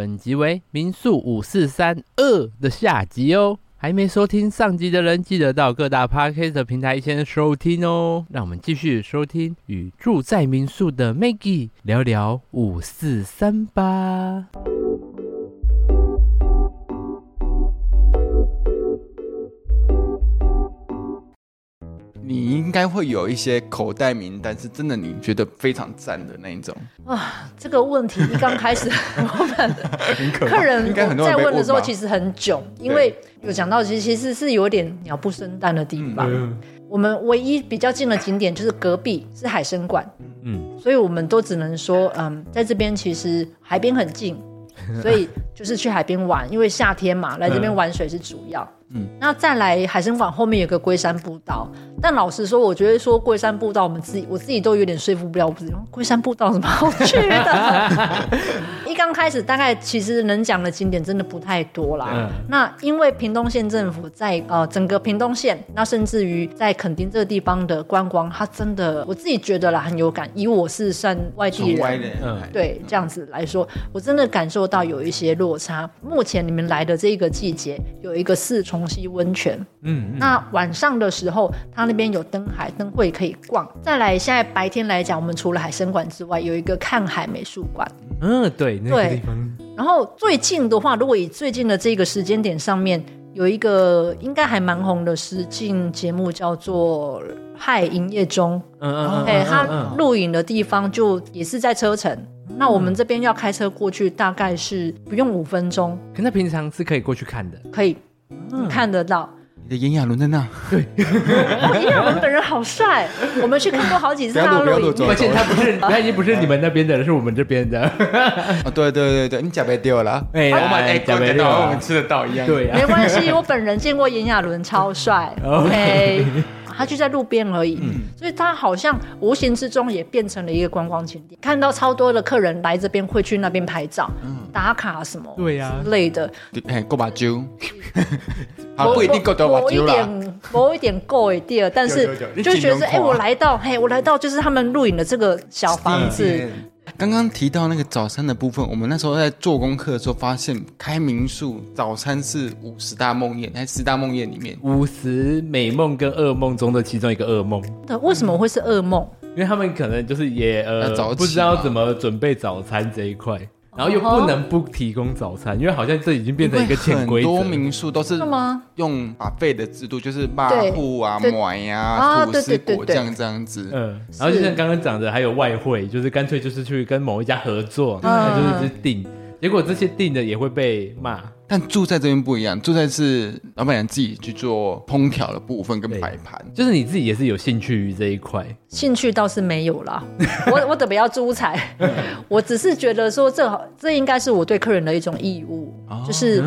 本集为民宿五四三二的下集哦。还没收听上集的人，记得到各大 Podcast 平台先收听哦。让我们继续收听与住在民宿的 Maggie 聊聊五四三吧。应该会有一些口袋名单，是真的你觉得非常赞的那一种啊。这个问题一刚开始，我们客人在问的时候其实很囧，因为有讲到其实其实是有点鸟不生蛋的地方。嗯、我们唯一比较近的景点就是隔壁是海生馆，嗯，所以我们都只能说，嗯，在这边其实海边很近，所以就是去海边玩，因为夏天嘛，来这边玩水是主要。嗯，那再来海参馆后面有个龟山步道，但老实说，我觉得说龟山步道，我们自己我自己都有点说服不了我自己。龟山步道有什么好去的？一刚开始，大概其实能讲的景点真的不太多啦。嗯、那因为屏东县政府在呃整个屏东县，那甚至于在垦丁这个地方的观光，它真的我自己觉得啦很有感。以我是算外地人，嗯、对这样子来说，我真的感受到有一些落差。目前你们来的这个季节，有一个四重。龙溪温泉，嗯，嗯，那晚上的时候，它那边有灯海灯会可以逛。再来，现在白天来讲，我们除了海参馆之外，有一个看海美术馆。嗯，对，那个地方。然后最近的话，如果以最近的这个时间点上面，有一个应该还蛮红的实境节目，叫做《嗨营业中》。嗯嗯嗯。哎，它录影的地方就也是在车城。嗯、那我们这边要开车过去，大概是不用五分钟。可那平常是可以过去看的。可以。嗯、看得到。你的炎亚纶在那，对，炎亚纶本人好帅，我们去看过好几次他的录影，而且他不是，他已经不是你们那边的人，是我们这边的。啊，对对对对，你假被丢了，哎，我们哎，假被丢，我们吃得到一样，对、呀，没关系，我本人见过炎亚纶，超帅，OK。他就在路边而已，嗯、所以他好像无形之中也变成了一个观光景点。看到超多的客人来这边，会去那边拍照、嗯、打卡什么，对呀之类的。哎，够把酒，不一定够多把酒啦。某一点够一点，但是就觉得哎，我来到，嘿，我来到就是他们录影的这个小房子。刚刚提到那个早餐的部分，我们那时候在做功课的时候发现，开民宿早餐是五十大梦魇，在十大梦魇里面，五十美梦跟噩梦中的其中一个噩梦。那，为什么会是噩梦？因为他们可能就是也呃不知道怎么准备早餐这一块。然后又不能不提供早餐，因为好像这已经变成一个潜规则。很多民宿都是用 buffet 的制度，就是抹布啊、抹呀、吐司果酱这样子。嗯，然后就像刚刚讲的，还有外汇，就是干脆就是去跟某一家合作，他就是一直订。结果这些订的也会被骂。但住在这边不一样，住在是老板娘自己去做烹调的部分跟摆盘，就是你自己也是有兴趣于这一块。兴趣倒是没有啦，我 我特别要租财，我只是觉得说这这应该是我对客人的一种义务，哦、就是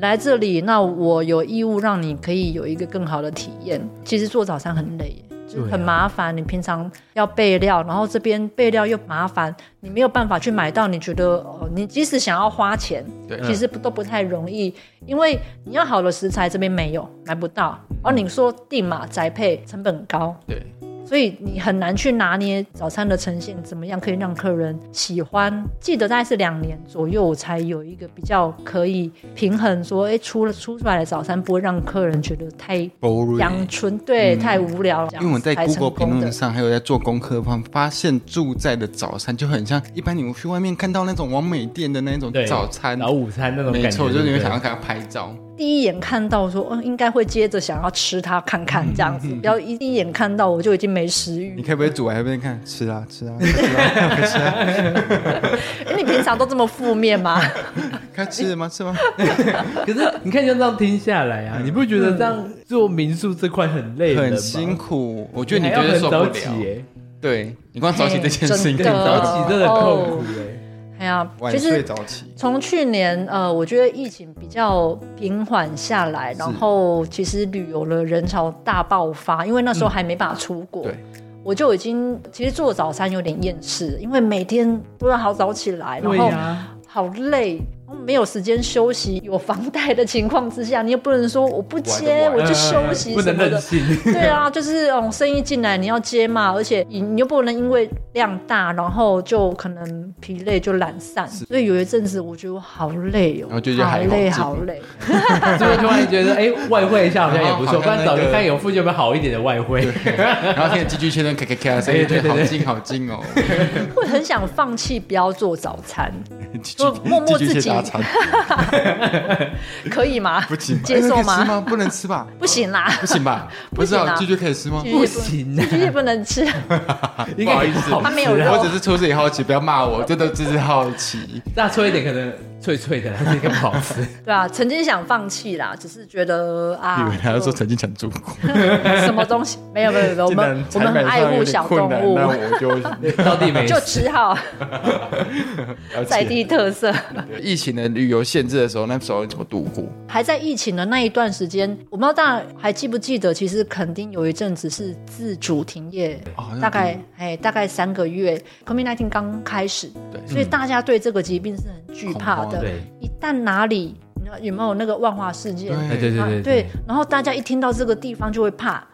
来这里，那我有义务让你可以有一个更好的体验。其实做早餐很累。就很麻烦，你平常要备料，然后这边备料又麻烦，你没有办法去买到。你觉得，哦，你即使想要花钱，对其实不都不太容易，因为你要好的食材这边没有，买不到。而你说定嘛，宅配成本高，对。所以你很难去拿捏早餐的呈现怎么样可以让客人喜欢。记得大概是两年左右，我才有一个比较可以平衡说，哎，出了出出来的早餐不会让客人觉得太阳春，对，嗯、太无聊。因为我在 Google 评论上还有在做功课方发现住在的早餐就很像一般你们去外面看到那种网美店的那种早餐，然后午餐那种感觉，没错，就是你会想要给他拍照。第一眼看到说，嗯，应该会接着想要吃它看看这样子，不要一第一眼看到我就已经没食欲。你可以不可以煮完还不看？吃啊吃啊吃啊吃啊！哎，你平常都这么负面吗？该吃吗？吃吗？可是你看，就这样听下来啊，你不觉得这样做民宿这块很累很辛苦？我觉得你觉得受不了。对，你光早起这件事情，早起真的痛苦哎。哎呀，其实从去年呃，我觉得疫情比较平缓下来，然后其实旅游的人潮大爆发，因为那时候还没办法出国，对，我就已经其实做早餐有点厌世，因为每天都要好早起来，然后好累，没有时间休息，有房贷的情况之下，你又不能说我不接我就休息什么的。对啊，就是哦，生意进来你要接嘛，而且你你又不能因为量大，然后就可能疲累就懒散。所以有一阵子我觉得我好累哦，好累好累。所以突然觉得哎，外汇一下好像也不错，不然找个看有附近有没有好一点的外汇。然后现在继续切成咔咔咔，所以对对好近好近哦。会很想放弃，不要做早餐，就默默自己。可以吗？不行，接受吗？不能吃吧？不行啦，不行吧？不是啊，拒绝可以吃吗？不行，拒绝不能吃。不好意思，他没有，我只是出自己好奇，不要骂我，真的只是好奇。那脆一点，可能脆脆的，那个不好吃。对啊，曾经想放弃啦，只是觉得啊，以为他要说曾经想做过什么东西？没有没有没有，我们我们很爱护小动物，那我就到底没就只好在地特色。疫情的旅游限制的时候，那时候怎么度过？还在疫情的那一段时间，我不知道大家还记不记得，其实肯定有一阵子是自主停业，哦、大概哎大概三个月，COVID-19 刚开始，对，所以大家对这个疾病是很惧怕的。对，一旦哪里有没有那个万华事件？对对对对，对，然后大家一听到这个地方就会怕。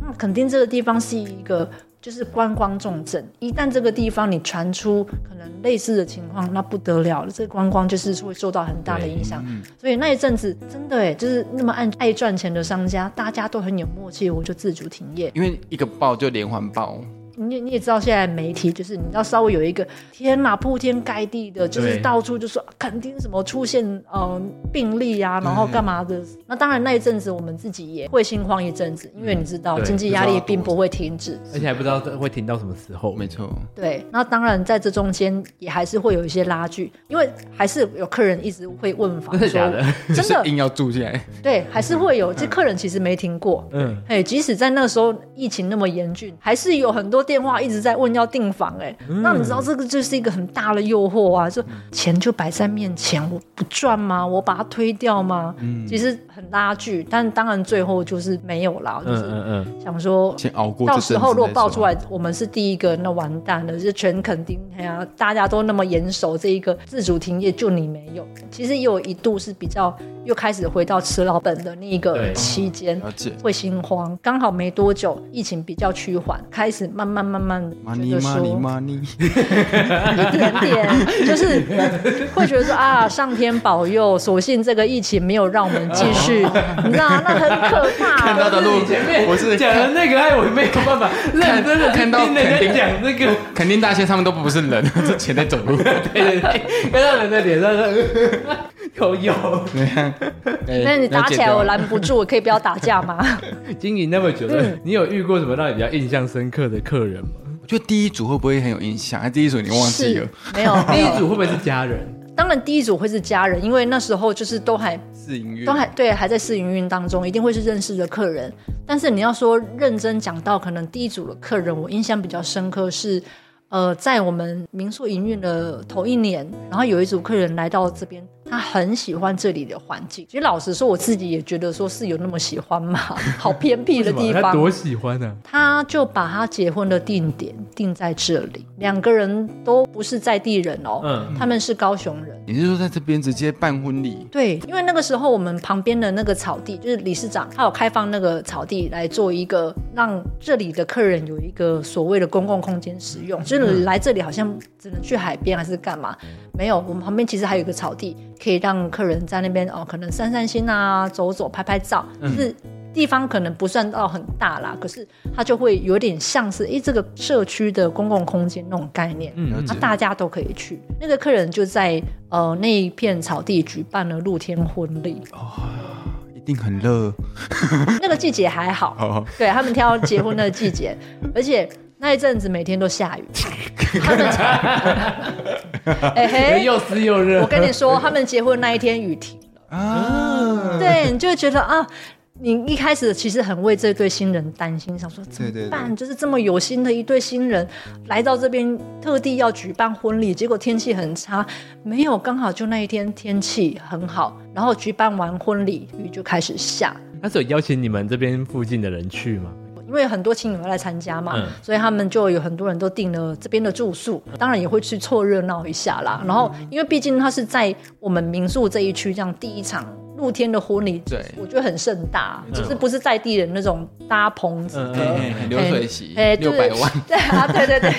那肯定这个地方是一个。就是观光重镇，一旦这个地方你传出可能类似的情况，那不得了了，这个观光就是会受到很大的影响。嗯、所以那一阵子真的哎，就是那么爱爱赚钱的商家，大家都很有默契，我就自主停业，因为一个爆就连环爆。你你也知道，现在媒体就是你要稍微有一个天哪，铺天盖地的，就是到处就说肯定什么出现嗯病例啊，然后干嘛的。那当然那一阵子我们自己也会心慌一阵子，因为你知道经济压力并不会停止，而且还不知道会停到什么时候。没错，对。那当然在这中间也还是会有一些拉锯，因为还是有客人一直会问房，真的假的？真的硬要住进来？对，还是会有。这客人其实没停过，嗯，哎，即使在那个时候疫情那么严峻，还是有很多。电话一直在问要订房，哎，那你知道这个就是一个很大的诱惑啊！就钱就摆在面前，我不赚吗？我把它推掉吗？其实很拉锯，但当然最后就是没有了。就是想说，先熬过。到时候如果爆出来，我们是第一个，那完蛋了，就全肯定哎呀，大家都那么严守这一个自主停业，就你没有。其实也有一度是比较又开始回到吃老本的那一个期间，会心慌。刚好没多久，疫情比较趋缓，开始慢慢。慢慢的觉得说，一点点，就是会觉得说啊，上天保佑，所幸这个疫情没有让我们继续，你知道那很可怕。看到的路前面，我是讲的那个，哎，我没有办法认真的看到垦丁讲那个，肯定大街上面都不是人，是钱在走路。对对对，看到人的脸上 有有。那你打起来我拦不住，我可以不要打架吗？经营那么久了，你有遇过什么让你比较印象深刻的客人？吗？我觉得第一组会不会很有印象？还第一组你忘记了？没有，第一组会不会是家人？当然，第一组会是家人，因为那时候就是都还试营运，都还对，还在试营运当中，一定会是认识的客人。但是你要说认真讲到，可能第一组的客人，我印象比较深刻是。呃，在我们民宿营运的头一年，然后有一组客人来到这边，他很喜欢这里的环境。其实老实说，我自己也觉得说是有那么喜欢嘛，好偏僻的地方。他多喜欢呢？他就把他结婚的定点定在这里，两个人都不是在地人哦，嗯，他们是高雄人。你是说在这边直接办婚礼？对，因为那个时候我们旁边的那个草地，就是理事长他有开放那个草地来做一个让这里的客人有一个所谓的公共空间使用，就是。来这里好像只能去海边还是干嘛？没有，我们旁边其实还有一个草地，可以让客人在那边哦，可能散散心啊，走走，拍拍照。就是地方可能不算到很大啦，可是它就会有点像是诶这个社区的公共空间那种概念，嗯，那大家都可以去。那个客人就在呃那一片草地举办了露天婚礼，哦，一定很热。那个季节还好，哦、对他们挑结婚的季节，而且。那一阵子每天都下雨，他们 哎嘿，又湿又热。我跟你说，他们结婚那一天雨停了啊，对，你就会觉得啊，你一开始其实很为这对新人担心，想说怎么办？对对对，就是这么有心的一对新人来到这边，特地要举办婚礼，结果天气很差，没有，刚好就那一天天气很好，然后举办完婚礼，雨就开始下。那时候邀请你们这边附近的人去吗？因为很多亲友来参加嘛，所以他们就有很多人都订了这边的住宿，当然也会去凑热闹一下啦。然后，因为毕竟它是在我们民宿这一区这样第一场。露天的婚礼，对，我觉得很盛大，就是不是在地人那种搭棚子的流水席，哎，六百万，对啊，对对对，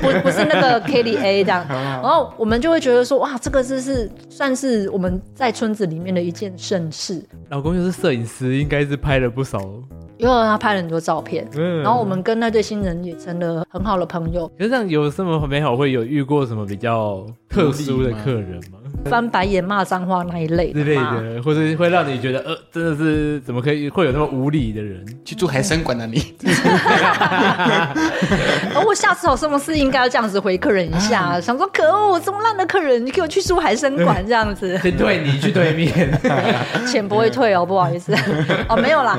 不不是那个 KDA 这样，然后我们就会觉得说，哇，这个就是算是我们在村子里面的一件盛事。老公就是摄影师，应该是拍了不少。因为他拍了很多照片，嗯，然后我们跟那对新人也成了很好的朋友。可是这样有什么美好？会有遇过什么比较特殊的客人吗？翻白眼、骂脏话那一类之类的，或者会让你觉得呃，真的是怎么可以会有那么无理的人？去住海参馆呢？你，而我下次有什么事应该要这样子回客人一下，啊、想说可恶，这么烂的客人，你给我去住海参馆这样子，对，你去对面，钱不会退哦，不好意思，哦，没有啦，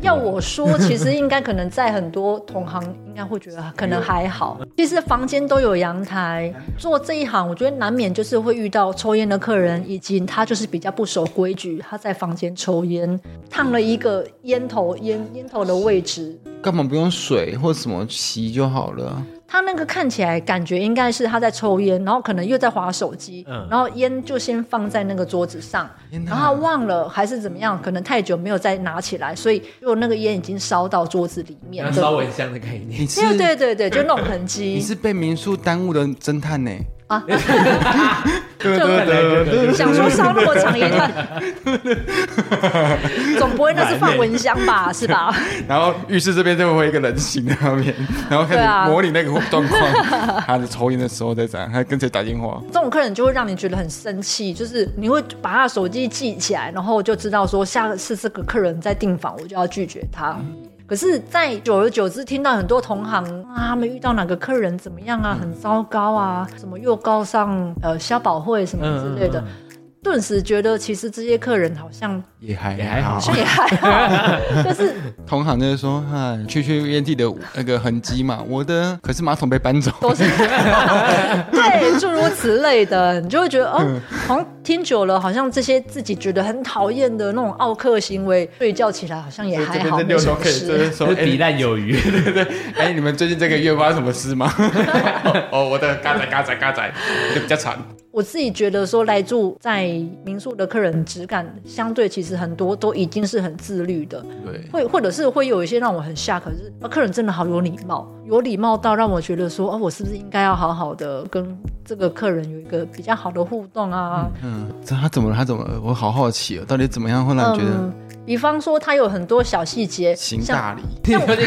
要我说，其实应该可能在很多同行应该会觉得可能还好，其实房间都有阳台，做这一行，我觉得难免就是会遇到抽烟的客人，以及他就是比较不守规矩，他在房间抽烟，烫了一个烟头烟烟头的位置，干嘛不用水或什么洗就好了？他那个看起来感觉应该是他在抽烟，然后可能又在划手机，嗯、然后烟就先放在那个桌子上，然后他忘了还是怎么样，可能太久没有再拿起来，所以就那个烟已经烧到桌子里面，烧蚊香的概念，对对对对，就那种痕迹。你是被民宿耽误的侦探呢？啊，想说烧那么长一段，总不会那是放蚊香吧，是吧？然后浴室这边就会一个人形在那边，然后开始模拟那个状况，他在抽烟的时候在讲，他跟谁打电话？这种客人就会让你觉得很生气，就是你会把他的手机记起来，然后就知道说下次这个客人在订房，我就要拒绝他。可是，在久而久之，听到很多同行啊，他们遇到哪个客人怎么样啊，很糟糕啊，什么又告上呃消保会什么之类的。嗯嗯嗯顿时觉得，其实这些客人好像也还也还好，也还好，就是同行就是说，啊，去去烟蒂的那个痕迹嘛，我的可是马桶被搬走，都是。对，诸如此类的，你就会觉得哦，好像听久了，好像这些自己觉得很讨厌的那种奥客行为，睡觉起来好像也还好，没什么事，说抵赖有余，对对对。哎，你们最近这个月发生什么事吗？哦，我的嘎仔嘎仔嘎仔，就比较惨。我自己觉得说，来住在民宿的客人质感相对其实很多都已经是很自律的，对，会或者是会有一些让我很吓，可是客人真的好有礼貌，有礼貌到让我觉得说，哦，我是不是应该要好好的跟这个客人有一个比较好的互动啊？嗯，这他怎么了？他怎么了？我好好奇哦，到底怎么样会让你觉得？嗯比方说，他有很多小细节，行大礼，有点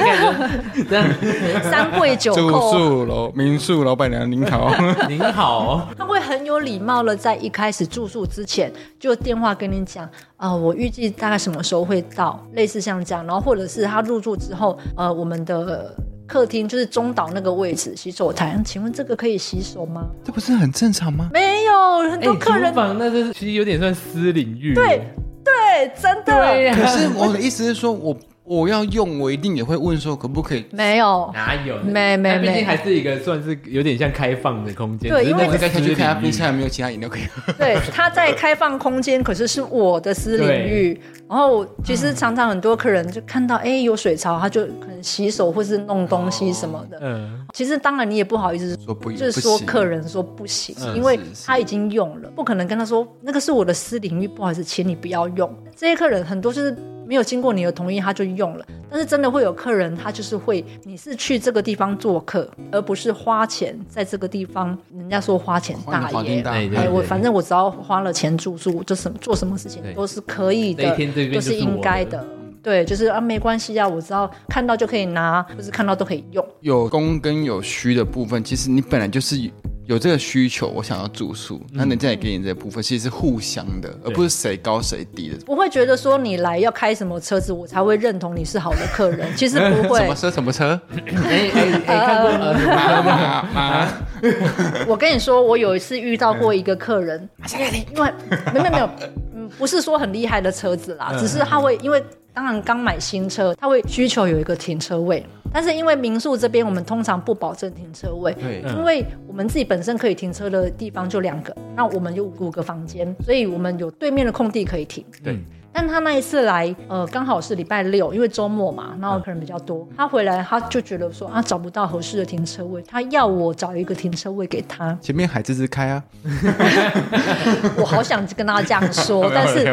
感觉。三跪九叩，住宿楼民宿老板娘您好，您好。他会很有礼貌的，在一开始住宿之前就电话跟你讲啊、呃，我预计大概什么时候会到，类似像这样。然后或者是他入住之后，呃，我们的客厅就是中岛那个位置洗手台，请问这个可以洗手吗？这不是很正常吗？没有，很多客人。厨房那是其实有点算私领域。对。对，真的。可是我的意思是说，我我要用，我一定也会问说可不可以？没有，哪有？没没没，毕竟还是一个算是有点像开放的空间。对，因为在开去看冰箱有没有其他饮料可以喝。对，他在开放空间，可是是我的私领域。然后其实常常很多客人就看到，哎，有水槽，他就可能洗手或是弄东西什么的。嗯。其实当然你也不好意思说不，就是说客人说不行，因为他已经用了，不可能跟他说那个是我的私领域，不好意思，请你不要用。这些客人很多就是。没有经过你的同意，他就用了。但是真的会有客人，他就是会，你是去这个地方做客，而不是花钱在这个地方。人家说花钱大爷，哎，我反正我只要花了钱住宿，就什么做什么事情都是可以的，都是应该的。对，就是啊，没关系啊，我知道看到就可以拿，或是看到都可以用。有供跟有需的部分，其实你本来就是。有这个需求，我想要住宿，那人家也给你这个部分，其实是互相的，而不是谁高谁低的。不会觉得说你来要开什么车子，我才会认同你是好的客人。其实不会。什么车？什么车？哎哎哎，看过吗？妈我跟你说，我有一次遇到过一个客人，因为没有没有，嗯，不是说很厉害的车子啦，只是他会因为当然刚买新车，他会需求有一个停车位。但是因为民宿这边，我们通常不保证停车位，对，因为我们自己本身可以停车的地方就两个，那我们有五个房间，所以我们有对面的空地可以停，对。但他那一次来，呃，刚好是礼拜六，因为周末嘛，然后客人比较多。他回来，他就觉得说啊，找不到合适的停车位，他要我找一个停车位给他。前面海滋滋开啊！我好想跟他这样说，但是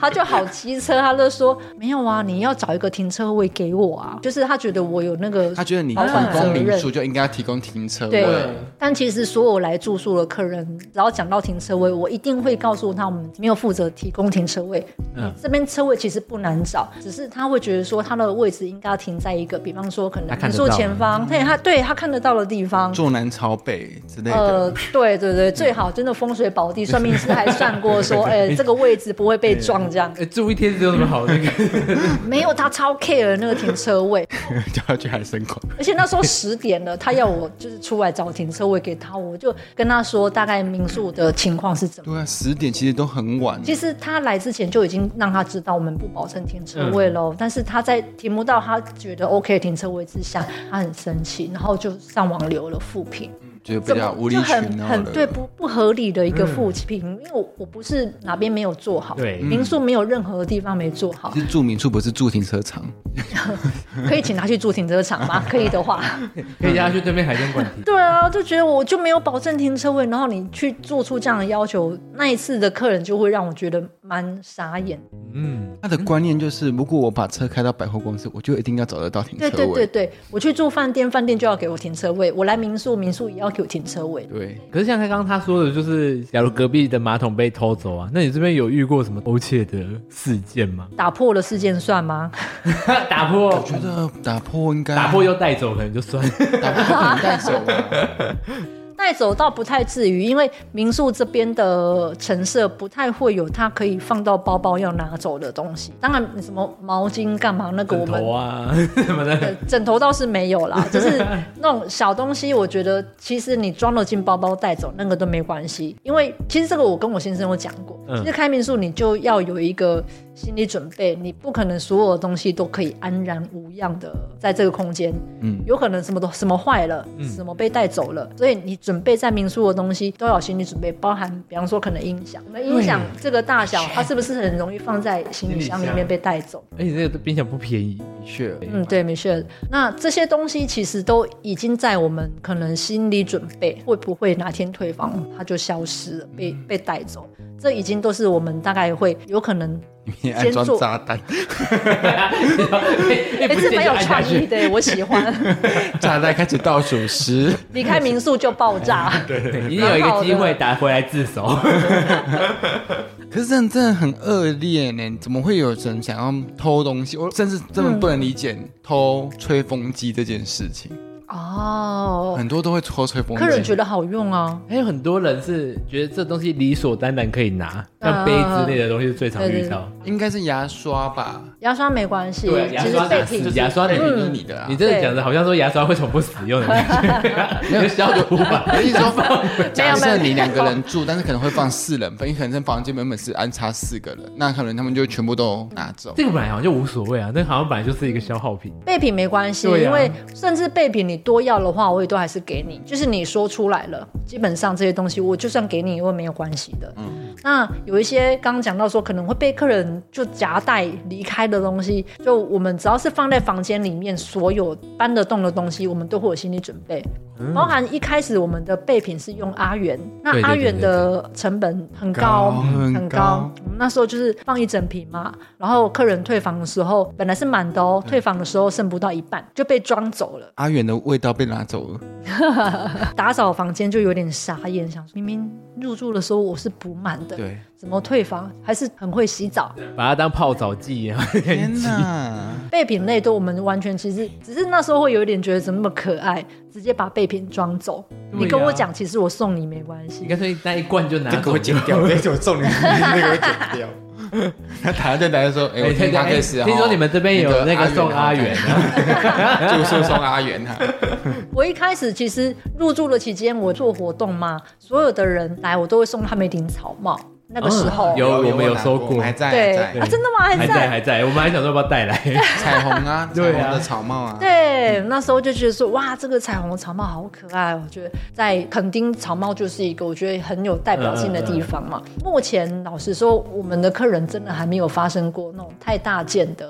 他就好骑车，他就说没有啊，你要找一个停车位给我啊，就是他觉得我有那个，他觉得你提供民宿就应该要提供停车位。对，但其实所有来住宿的客人，只要讲到停车位，我一定会告诉他，我们没有负责提供停车位。嗯。这边车位其实不难找，只是他会觉得说他的位置应该要停在一个，比方说可能民宿前方，对他对他看得到的地方，坐南朝北之类的。呃，对对对，最好真的风水宝地，算命师还算过说，哎，这个位置不会被撞这样。哎，住一天只有什么好那个？没有，他超 care 那个停车位，叫他去海参馆。而且那时候十点了，他要我就是出来找停车位给他，我就跟他说大概民宿的情况是怎么。对啊，十点其实都很晚。其实他来之前就已经让他。他知道我们不保证停车位喽，嗯、但是他在停不到他觉得 OK 停车位之下，他很生气，然后就上网留了负评。就比较无理取闹，很很对不不合理的一个负评，因为我我不是哪边没有做好，对，民宿没有任何地方没做好。是住民宿不是住停车场，可以请他去住停车场吗？可以的话，可以让他去对面海鲜馆。对啊，就觉得我就没有保证停车位，然后你去做出这样的要求，那一次的客人就会让我觉得蛮傻眼。嗯，他的观念就是，如果我把车开到百货公司，我就一定要找得到停车位。对对对对，我去住饭店，饭店就要给我停车位；我来民宿，民宿也要。有停车位，对。可是像他刚刚他说的，就是假如隔壁的马桶被偷走啊，那你这边有遇过什么偷窃的事件吗？打破了事件算吗？打破，我觉得打破应该打破又带走可能就算，打破可能带走了。带走倒不太至于，因为民宿这边的陈设不太会有它可以放到包包要拿走的东西。当然，什么毛巾干嘛那个我们枕头啊什么的，枕头倒是没有啦，就是那种小东西，我觉得其实你装了进包包带走那个都没关系。因为其实这个我跟我先生有讲过，其实开民宿你就要有一个心理准备，你不可能所有的东西都可以安然无恙的在这个空间，嗯，有可能什么都什么坏了，什么被带走了，所以你准。准备在民宿的东西都要心理准备，包含比方说可能音响，那音响这个大小，它是不是很容易放在行李箱里面被带走？而且这个冰箱不便宜，没事。嗯，对，没事。那这些东西其实都已经在我们可能心理准备，会不会哪天退房它就消失了，被被带走？这已经都是我们大概会有可能。你安装炸弹，哎，这蛮有创意的，我喜欢。炸弹开始倒数十，离开民宿就爆炸。对，一定有一个机会打回来自首。可是这样真的很恶劣呢，怎么会有人想要偷东西？我甚至真的不能理解偷吹风机这件事情。哦，很多都会抽吹风机，客人觉得好用啊。还有很多人是觉得这东西理所当然可以拿，像杯子类的东西是最常遇到。应该是牙刷吧？牙刷没关系，对，牙刷备品，牙刷备品就是你的啊。你这样讲的好像说牙刷会重复使用的感觉，没有消毒吧？我意思说，假设你两个人住，但是可能会放四人份，你可能在房间原本是安插四个人，那可能他们就全部都拿走。这个本来好像就无所谓啊，那好像本来就是一个消耗品。备品没关系，因为甚至备品你。多要的话，我也都还是给你。就是你说出来了，基本上这些东西我就算给你，我也没有关系的。嗯。那有一些刚刚讲到说可能会被客人就夹带离开的东西，就我们只要是放在房间里面，所有搬得动的东西，我们都会有心理准备。嗯。包含一开始我们的备品是用阿元，那阿元的成本很高，很高。我们那时候就是放一整瓶嘛，然后客人退房的时候本来是满的哦，退房的时候剩不到一半就被装走了。阿元的。味道被拿走了，打扫房间就有点傻眼，想说明明入住的时候我是补满的，对，怎么退房？还是很会洗澡，把它当泡澡剂啊！天哪，备品类都我们完全其实只是那时候会有一点觉得怎么那么可爱，直接把备品装走。你跟我讲，其实我送你没关系，你干脆那一罐就拿走，给我剪掉，那我送你，那个剪掉。他台在台说：“哎，我听他开始，听说你们这边有那个送阿元，啊住宿送阿元哈。我一开始其实入住的期间，我做活动嘛，所有的人来，我都会送他们一顶草帽。那个时候有我们有收过，还在对。啊，真的吗？还在？还在，我们还想说要不要带来。彩虹 啊，彩虹的草帽啊，对，那时候就觉得说哇，这个彩虹的草帽好可爱，我觉得在垦丁草帽就是一个我觉得很有代表性的地方嘛。目前老实说，我们的客人真的还没有发生过那种太大件的。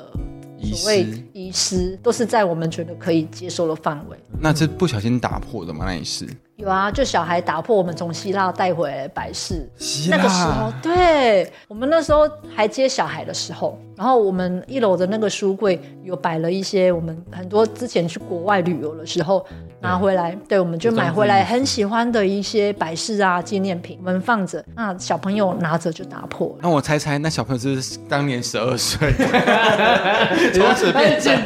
所谓遗失，都是在我们觉得可以接受的范围。那这不小心打破的吗？那也是。有啊，就小孩打破我们从希腊带回来的摆饰，希腊那个时候，对，我们那时候还接小孩的时候，然后我们一楼的那个书柜有摆了一些我们很多之前去国外旅游的时候拿回来，对，我们就买回来很喜欢的一些摆饰啊纪念品，我们放着，那小朋友拿着就打破了。那我猜猜，那小朋友是当年十二岁，从此变成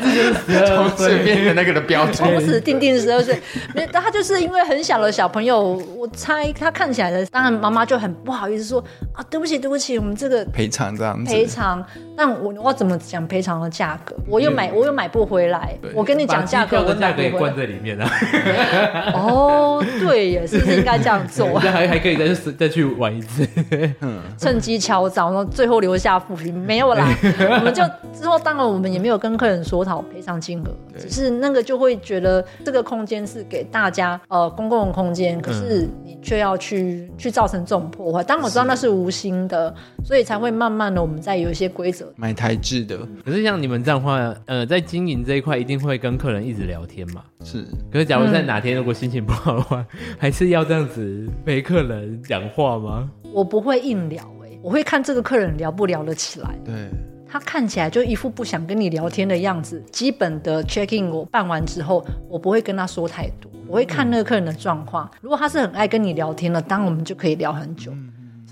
从此变成那个的标准，从此定定十二岁，没，他就是因为很小的。小朋友，我猜他看起来的，当然妈妈就很不好意思说啊，对不起，对不起，我们这个赔偿这样子赔偿。但我我怎么讲赔偿的价格？我又买，我又买不回来。我跟你讲价格，我价格也关在里面啊。哦，对耶，是不是应该这样做？那还还可以再去再去玩一次，趁机敲诈，然后最后留下负评，没有啦。我们就之后，当然我们也没有跟客人说讨赔偿金额，只是那个就会觉得这个空间是给大家呃公共。空间，可是你却要去去造成这种破坏。当然我知道那是无心的，所以才会慢慢的我们在有一些规则。买台制的，可是像你们这样的话，呃，在经营这一块一定会跟客人一直聊天嘛？是。可是假如在哪天如果心情不好的话，嗯、还是要这样子陪客人讲话吗？我不会硬聊哎、欸，我会看这个客人聊不聊得起来。对。他看起来就一副不想跟你聊天的样子。基本的 check in 我办完之后，我不会跟他说太多，我会看那个客人的状况。如果他是很爱跟你聊天的，当然我们就可以聊很久。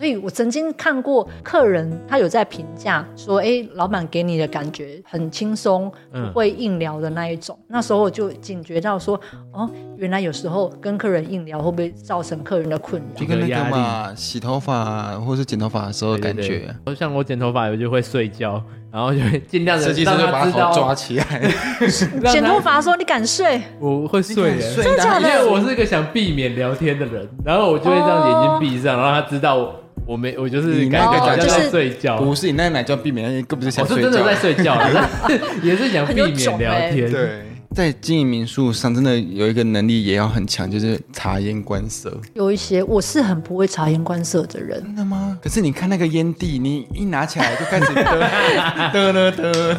所以我曾经看过客人，他有在评价说：“哎，老板给你的感觉很轻松，不会硬聊的那一种。嗯”那时候我就警觉到说：“哦，原来有时候跟客人硬聊会不会造成客人的困扰？就跟那个嘛，洗头发或是剪头发的时候的感觉。对对对，像我剪头发，我就会睡觉，然后就会尽量的让他知道抓起来。剪头发的时候你敢睡？我会睡，真的假的？因为我是一个想避免聊天的人，然后我就会让眼睛闭上，然后他知道。我没，我就是感觉好像在睡觉。不是，你那奶叫避免，那更不是想睡觉。我是真的在睡觉，也是想避免聊天。对。在经营民宿上，真的有一个能力也要很强，就是察言观色。有一些我是很不会察言观色的人。真的吗？可是你看那个烟蒂，你一拿起来就开始 得得得。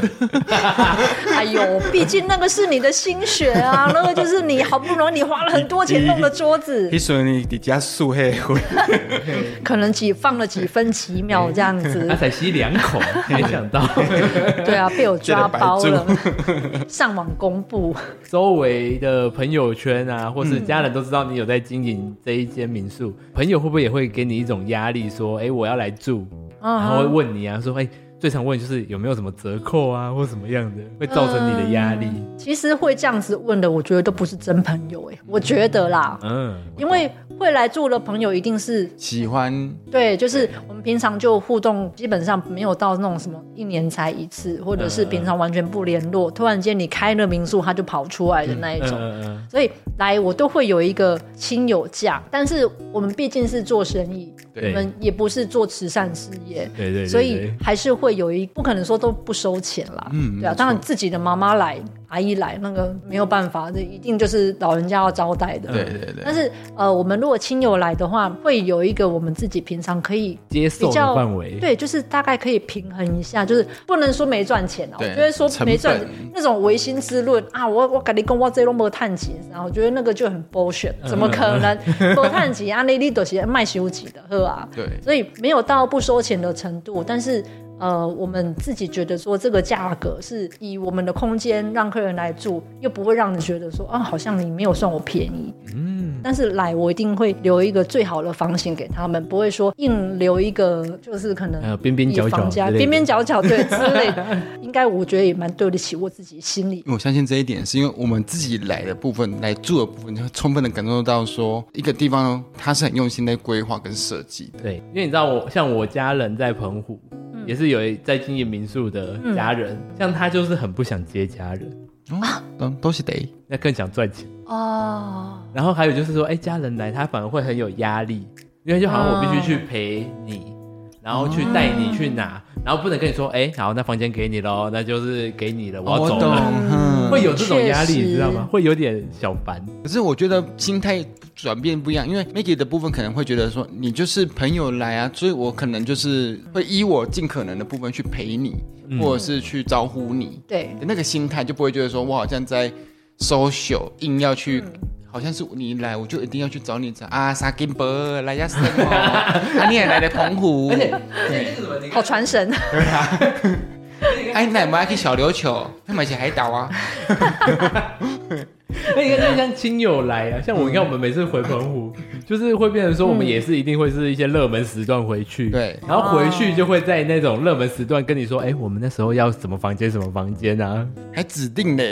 哎呦，毕竟那个是你的心血啊，那个就是你好不容易你花了很多钱弄的桌子。你说你底下素黑灰，可能几放了几分几秒这样子。他才吸两口，没想到。对啊，被我抓包了。上网公布。周围的朋友圈啊，或是家人都知道你有在经营这一间民宿，嗯、朋友会不会也会给你一种压力，说，哎、欸，我要来住，嗯、然后会问你啊，说，哎、欸。最常问就是有没有什么折扣啊，或什么样的会造成你的压力？嗯，其实会这样子问的，我觉得都不是真朋友哎，我觉得啦，嗯，因为会来住的朋友一定是喜欢，对，就是我们平常就互动，基本上没有到那种什么一年才一次，或者是平常完全不联络，突然间你开了民宿他就跑出来的那一种，所以来我都会有一个亲友价，但是我们毕竟是做生意，我们也不是做慈善事业，对对，所以还是会。有一不可能说都不收钱啦，嗯，对啊，当然自己的妈妈来。阿姨来那个没有办法，这一定就是老人家要招待的。对对对。但是呃，我们如果亲友来的话，会有一个我们自己平常可以接受的范围。对，就是大概可以平衡一下，就是不能说没赚钱哦。我觉得说没赚那种违心之论啊，我我跟你讲我这都没探钱，然后我觉得那个就很 bullshit，怎么可能 没探钱啊？那你都是卖修几的，是吧？对。所以没有到不收钱的程度，但是呃，我们自己觉得说这个价格是以我们的空间让客。人来住又不会让你觉得说啊，好像你没有算我便宜。嗯，但是来我一定会留一个最好的房型给他们，不会说硬留一个就是可能边边角角、边边角角对 之类的。应该我觉得也蛮对得起我自己心里。我相信这一点是因为我们自己来的部分，来住的部分，就充分的感受到说一个地方它是很用心在规划跟设计的。对，因为你知道我像我家人在澎湖，嗯、也是有在经营民宿的家人，嗯、像他就是很不想接家人。啊，都都是得，那更想赚钱。哦。然后还有就是说，哎，家人来他反而会很有压力，因为就好像我必须去陪你，然后去带你去拿，然后不能跟你说，哎，好，那房间给你喽，那就是给你了，我要走了，嗯、会有这种压力，你知道吗？会有点小烦。可是我觉得心态转变不一样，因为 Maggie 的部分可能会觉得说，你就是朋友来啊，所以我可能就是会依我尽可能的部分去陪你，嗯、或者是去招呼你，对，那个心态就不会觉得说我好像在 social 硬要去。嗯好像是你来，我就一定要去找你找啊！沙金伯来呀，什么？啊，你也来的澎湖，对，好传神。对啊，哎，那我们还去小琉球，那买起海岛啊。那应该就像亲友来啊，像我，你看我们每次回澎湖，就是会变成说，我们也是一定会是一些热门时段回去，对，然后回去就会在那种热门时段跟你说，哎，我们那时候要什么房间，什么房间啊，还指定呢，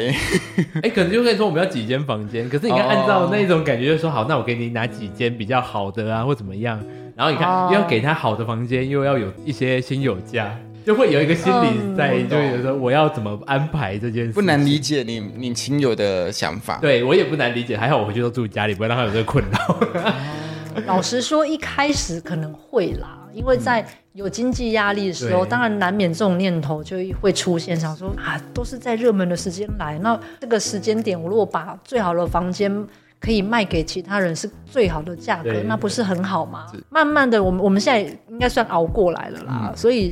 哎，可能就可以说我们要几间房间，可是你看按照那种感觉，就说好，那我给你拿几间比较好的啊，或怎么样，然后你看又要给他好的房间，又要有一些亲友价。就会有一个心理在，嗯、就有时候我要怎么安排这件事，不难理解你你亲友的想法。对我也不难理解，还好我回去都住家里，不会让他有这个困扰。老实说，一开始可能会啦，因为在有经济压力的时候，嗯、当然难免这种念头就会出现，想说啊，都是在热门的时间来，那这个时间点，我如果把最好的房间。可以卖给其他人是最好的价格，那不是很好吗？慢慢的，我们我们现在应该算熬过来了啦。嗯、所以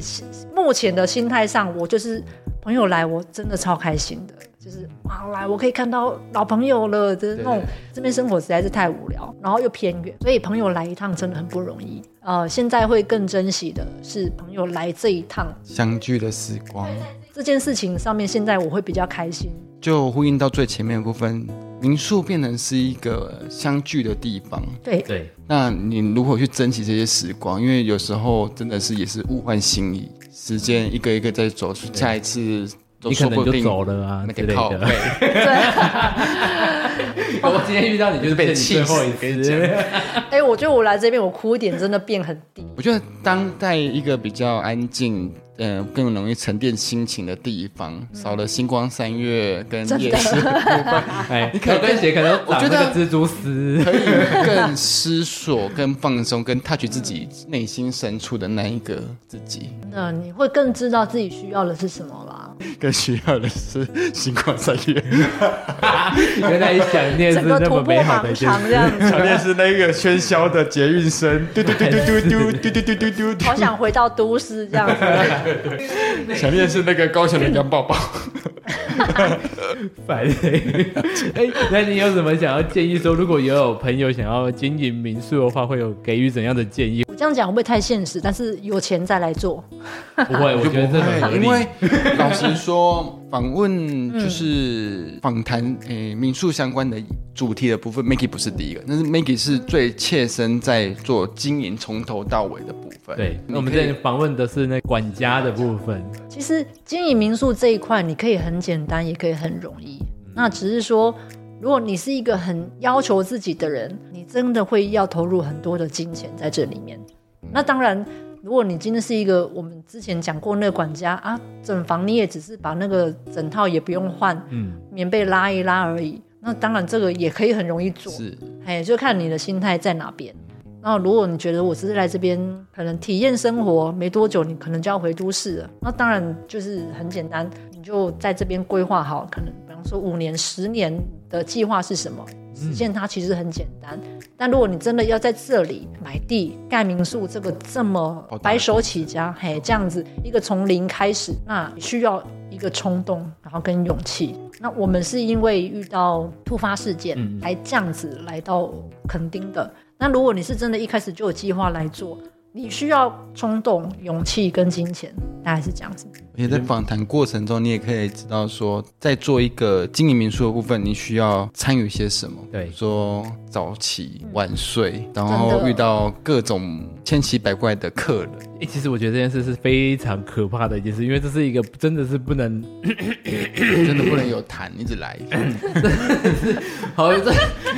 目前的心态上，我就是朋友来，我真的超开心的，就是哇来，我可以看到老朋友了就是那种。这边生活实在是太无聊，然后又偏远，所以朋友来一趟真的很不容易。呃，现在会更珍惜的是朋友来这一趟相聚的时光。这件事情上面，现在我会比较开心。就呼应到最前面的部分，民宿变成是一个相聚的地方。对对，那你如何去珍惜这些时光？因为有时候真的是也是物换星移，时间一个一个在走，下一次都说不定你可能就走了啊，那个套。对。我今天遇到你就是被气死。哎，我觉得我来这边，我哭点真的变很低。我觉得当在一个比较安静。嗯，更容易沉淀心情的地方，少了星光三月跟夜市的部分。哎，你可能鞋可能，我觉得蜘蛛丝可以更思索、更放松、更 touch 自己内心深处的那一个自己。那你会更知道自己需要的是什么啦？更需要的是星光三月。原来想念是那么美好的一件事，想念是那个喧嚣的捷运声，嘟嘟嘟嘟嘟嘟嘟嘟嘟嘟嘟。好想回到都市这样子。想念是那个高雄的羊宝宝，烦嘞！哎，那你有什么想要建议说，如果也有朋友想要经营民宿的话，会有给予怎样的建议？我 这样讲会不会太现实？但是有钱再来做，不会，我觉得这很合理。因为老实说，访问就是访谈诶民宿相关的主题的部分，Maggie 不是第一个，但是 Maggie 是最切身在做经营从头到尾的部分。对，那我们这里访问的是那管家的部分。其实经营民宿这一块，你可以很简单，也可以很容易。那只是说，如果你是一个很要求自己的人，你真的会要投入很多的金钱在这里面。那当然，如果你今天是一个我们之前讲过那个管家啊，整房你也只是把那个枕套也不用换，嗯，棉被拉一拉而已。那当然这个也可以很容易做，是，哎，就看你的心态在哪边。那如果你觉得我只是来这边可能体验生活，没多久你可能就要回都市了，那当然就是很简单，你就在这边规划好，可能比方说五年、十年的计划是什么，实现它其实很简单。嗯、但如果你真的要在这里买地盖民宿，这个这么白手起家，嘿，这样子一个从零开始，那需要一个冲动，然后跟勇气。那我们是因为遇到突发事件，才这样子来到垦丁的。那如果你是真的一开始就有计划来做，你需要冲动、勇气跟金钱，大概是这样子。而且在访谈过程中，你也可以知道说，在做一个经营民宿的部分，你需要参与些什么。对，说早起晚睡，然后遇到各种千奇百怪的客人。欸，其实我觉得这件事是非常可怕的一件事，因为这是一个真的是不能，真的不能有痰一直来，好，这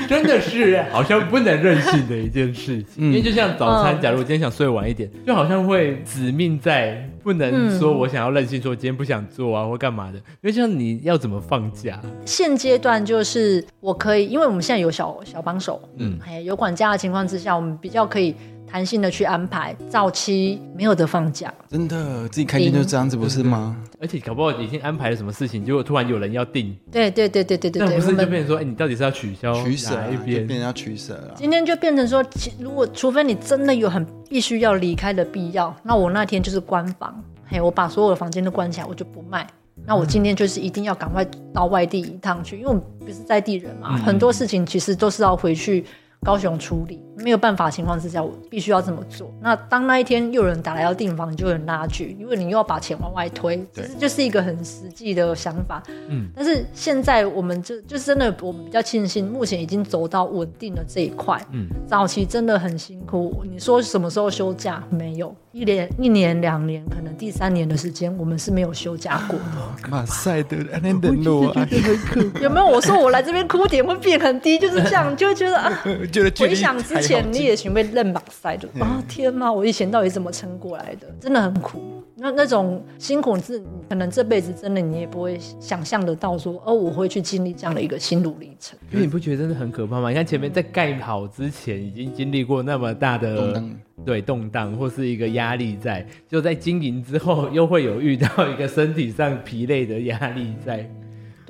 真的是好像不能任性的一件事情。因为就像早餐，假如我今天想睡晚一点，就好像会指命在不能说我想要任性，说今天不想做啊或干嘛的。因为像你要怎么放假？现阶段就是我可以，因为我们现在有小小帮手，嗯，哎有管家的情况之下，我们比较可以。弹性的去安排。早期没有得放假，真的自己开心就这样子，不是吗？而且搞不好已经安排了什么事情，结果突然有人要订。对对对对对对，那不是就变成说，哎，你到底是要取消取舍一边？变成要取舍了。今天就变成说，如果除非你真的有很必须要离开的必要，那我那天就是关房，嘿，我把所有的房间都关起来，我就不卖。那我今天就是一定要赶快到外地一趟去，因为我们不是在地人嘛，嗯、很多事情其实都是要回去高雄处理。没有办法情况之下，我必须要这么做。那当那一天又有人打来要订房，你就有人拉锯，因为你又要把钱往外推，其实就是一个很实际的想法。嗯，但是现在我们就就真的我们比较庆幸，目前已经走到稳定的这一块。嗯，早期真的很辛苦。你说什么时候休假？没有，一年、一年、两年，可能第三年的时间，我们是没有休假过的。马赛的那等路啊，有没有？我说我来这边哭点会变很低，就是这样，就会觉得啊，回想之前。你也准备认把塞的啊！天哪，我以前到底怎么撑过来的？真的很苦。那那种辛苦是，可能这辈子真的你也不会想象得到说，哦，我会去经历这样的一个心路历程。因为你不觉得真的很可怕吗？你看前面在盖好之前，已经经历过那么大的对动荡或是一个压力在，就在经营之后，又会有遇到一个身体上疲累的压力在。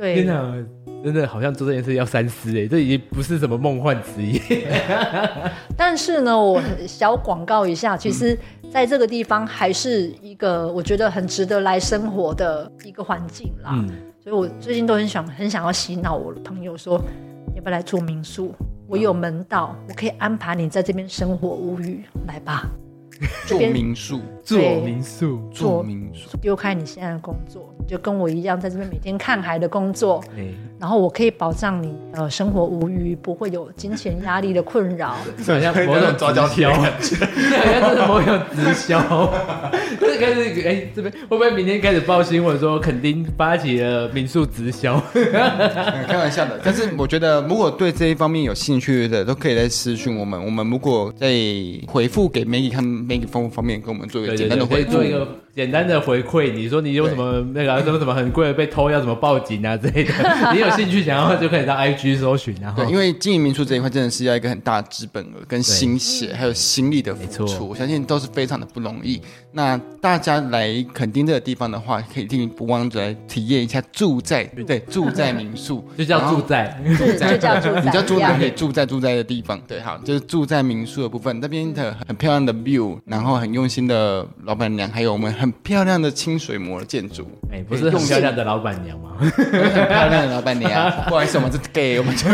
对，天哪！真的好像做这件事要三思哎，这已经不是什么梦幻职业。但是呢，我小广告一下，其实在这个地方还是一个我觉得很值得来生活的一个环境啦。嗯，所以我最近都很想很想要洗脑我的朋友说，要不要来住民宿？我有门道，我可以安排你在这边生活无语，来吧。做民宿，做民宿，做民宿，丢开你现在的工作，你就跟我一样在这边每天看海的工作。然后我可以保障你呃生活无虞，不会有金钱压力的困扰。好像某种抓交替，好像这是某种直销。就是开始哎，这边会不会明天开始报新闻说垦丁发起了民宿直销？开玩笑的。但是我觉得，如果对这一方面有兴趣的，都可以来私讯我们。我们如果在回复给 Maggie 看 Maggie 方方面跟我们做一个简单的回做一个简单的回馈。你说你有什么那个什么什么很贵的被偷要怎么报警啊之类的，你有兴趣想要就可以到 IG 搜寻。然后，对，因为经营民宿这一块真的是要一个很大的资本额、跟心血还有心力的付出，我相信都是非常的不容易。那大家来垦丁这个地方的话，可以一定不忘来体验一下住在对住在民宿，就叫住在，住在就叫住在，你叫住在可以住在住在的地方。对，好，就是住在民宿的部分，那边的很漂亮的 view。然后很用心的老板娘，还有我们很漂亮的清水模的建筑。哎，不是很漂亮的老板娘吗？很漂亮的老板娘，不好意思，我们是 gay，我们就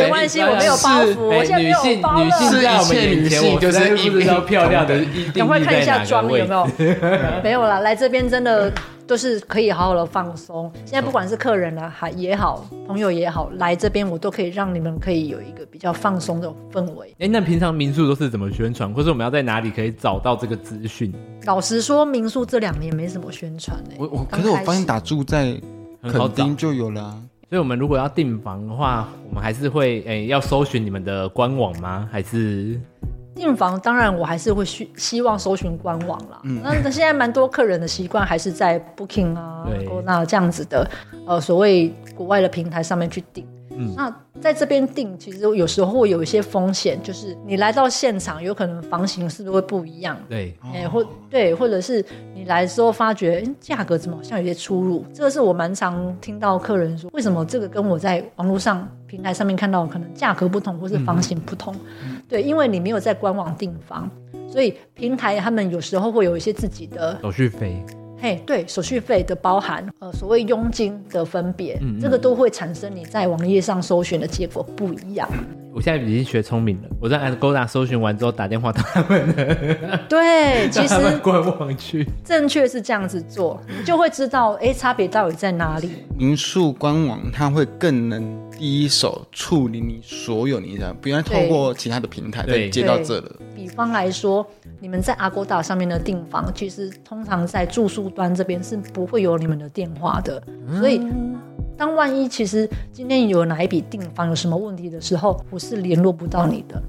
没关系，我没有包袱。我现在没有包了。女性，女性在我们眼前，我就是一比漂亮的。赶快看一下妆有没有？没有啦，来这边真的。都是可以好好的放松。现在不管是客人啊，还也好，朋友也好，来这边我都可以让你们可以有一个比较放松的氛围。哎，那平常民宿都是怎么宣传，或者我们要在哪里可以找到这个资讯？老实说，民宿这两年没什么宣传哎。我我可是我发现打住在垦丁就有了，所以我们如果要订房的话，我们还是会哎要搜寻你们的官网吗？还是？订房当然我还是会希希望搜寻官网啦。嗯，那现在蛮多客人的习惯还是在 Booking 啊、那这样子的呃所谓国外的平台上面去订。嗯，那在这边订，其实有时候会有一些风险，就是你来到现场，有可能房型是不是会不一样？对，哎、欸，或对，或者是你来的时候发觉，哎，价格怎么好像有些出入？这个是我蛮常听到客人说，为什么这个跟我在网络上平台上面看到可能价格不同，或是房型不同？嗯、对，因为你没有在官网订房，所以平台他们有时候会有一些自己的手续费。嘿对，手续费的包含，呃，所谓佣金的分别，嗯嗯，这个都会产生你在网页上搜寻的结果不一样。我现在已经学聪明了，我在 Agoda 搜寻完之后打电话到他们了。对，其实官网去，正确是这样子做，你就会知道，哎，差别到底在哪里？民宿官网它会更能。第一手处理你所有你的，不用透过其他的平台再接到这了。比方来说，你们在 Agoda 上面的订房，其实通常在住宿端这边是不会有你们的电话的。嗯、所以，当万一其实今天有哪一笔订房有什么问题的时候，我是联络不到你的。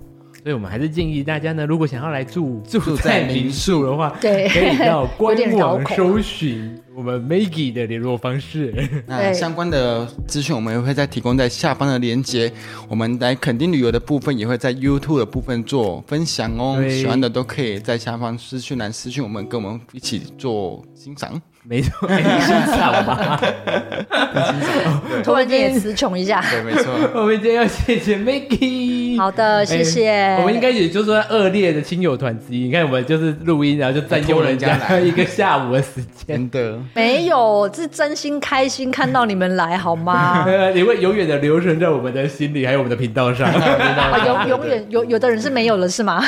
所以我们还是建议大家呢，如果想要来住住在民宿的话，对，可以到官网搜寻我们 Maggie 的联络方式。那相关的资讯我们也会再提供在下方的链接。我们来垦丁旅游的部分也会在 YouTube 的部分做分享哦，喜欢的都可以在下方私讯栏私讯我们，跟我们一起做欣赏。没错，没欣赏吧？突然间也词穷一下。对，没错。我们今天要谢谢 Maggie。好的，谢谢。欸、我们应该也就是说恶劣的亲友团之一。你看，我们就是录音，然后就占用人家 一个下午的时间的。没有，是真心开心看到你们来，好吗？你会永远的留存在我们的心里，还有我们的频道上。永永远有有的人是没有了，是吗？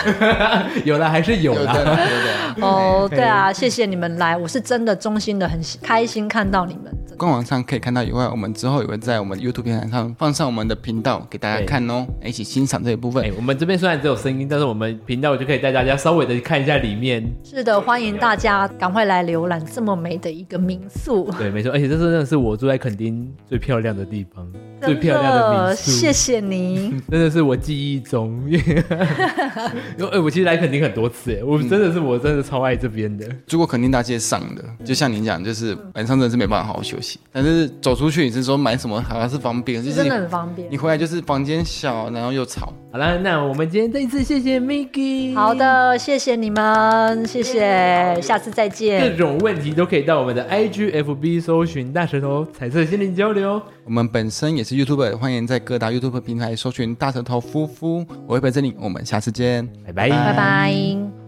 有了还是有了。哦，对啊，谢谢你们来，我是真的衷心的很开心看到你们。官网上可以看到以外，我们之后也会在我们 YouTube 平台上放上我们的频道给大家看哦，一起欣赏这一部分。哎我们这边虽然只有声音，但是我们频道就可以带大家稍微的看一下里面。是的，欢迎大家赶快来浏览这么美的一个民宿。对，没错，而且这是真的是我住在垦丁最漂亮的地方，最漂亮的民宿。谢谢你，真的是我记忆中，因为哎，我其实来垦丁很多次，哎，我真的是我真的超爱这边的。住过垦丁大街上的，就像您讲，就是晚上真的是没办法好好休息，但是走出去，你是说买什么好像是方便，就是真的很方便。你回来就是房间小，然后又吵。好了，那我们今天再一次谢谢 Maggie。好的，谢谢你们，谢谢，下次再见。各种问题都可以到我们的 IGFB 搜寻大舌头彩色心灵交流。我们本身也是 YouTuber，欢迎在各大 YouTube 平台搜寻大舌头夫妇。我会陪着你，我们下次见，拜拜，拜拜。